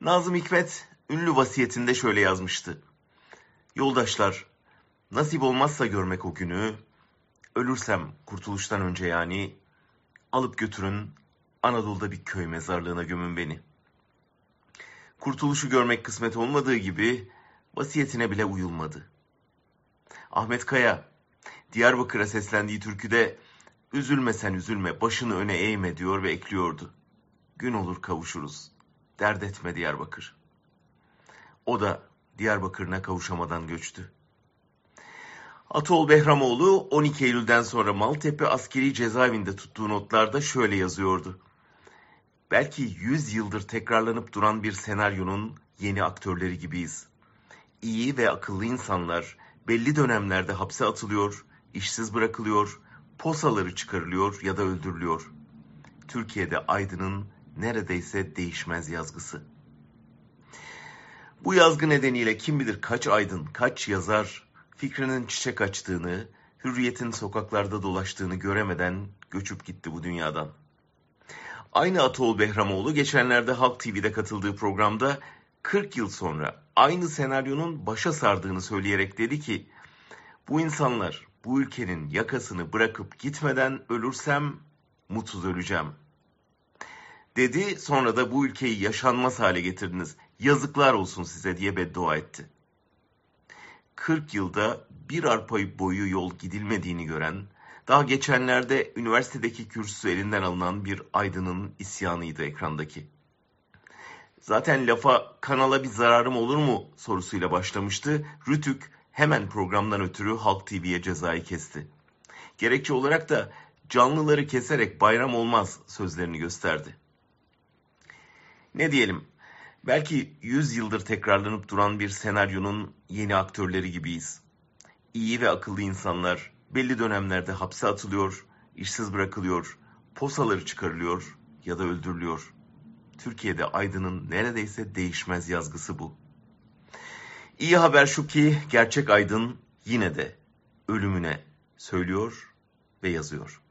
Nazım Hikmet ünlü vasiyetinde şöyle yazmıştı. Yoldaşlar, nasip olmazsa görmek o günü, ölürsem kurtuluştan önce yani, alıp götürün Anadolu'da bir köy mezarlığına gömün beni. Kurtuluşu görmek kısmet olmadığı gibi vasiyetine bile uyulmadı. Ahmet Kaya, Diyarbakır'a seslendiği türküde üzülme sen üzülme başını öne eğme diyor ve ekliyordu. Gün olur kavuşuruz. Dert etme Diyarbakır. O da Diyarbakır'ına kavuşamadan göçtü. Atol Behramoğlu 12 Eylül'den sonra Maltepe askeri cezaevinde tuttuğu notlarda şöyle yazıyordu. Belki 100 yıldır tekrarlanıp duran bir senaryonun yeni aktörleri gibiyiz. İyi ve akıllı insanlar belli dönemlerde hapse atılıyor, işsiz bırakılıyor, posaları çıkarılıyor ya da öldürülüyor. Türkiye'de Aydın'ın neredeyse değişmez yazgısı. Bu yazgı nedeniyle kim bilir kaç aydın, kaç yazar fikrinin çiçek açtığını, hürriyetin sokaklarda dolaştığını göremeden göçüp gitti bu dünyadan. Aynı Atol Behramoğlu geçenlerde Halk TV'de katıldığı programda 40 yıl sonra aynı senaryonun başa sardığını söyleyerek dedi ki bu insanlar bu ülkenin yakasını bırakıp gitmeden ölürsem mutsuz öleceğim. Dedi sonra da bu ülkeyi yaşanmaz hale getirdiniz. Yazıklar olsun size diye beddua etti. 40 yılda bir arpa boyu yol gidilmediğini gören, daha geçenlerde üniversitedeki kürsüsü elinden alınan bir aydının isyanıydı ekrandaki. Zaten lafa kanala bir zararım olur mu sorusuyla başlamıştı. Rütük hemen programdan ötürü Halk TV'ye cezayı kesti. Gerekçe olarak da canlıları keserek bayram olmaz sözlerini gösterdi. Ne diyelim, belki 100 yıldır tekrarlanıp duran bir senaryonun yeni aktörleri gibiyiz. İyi ve akıllı insanlar belli dönemlerde hapse atılıyor, işsiz bırakılıyor, posaları çıkarılıyor ya da öldürülüyor. Türkiye'de aydının neredeyse değişmez yazgısı bu. İyi haber şu ki gerçek aydın yine de ölümüne söylüyor ve yazıyor.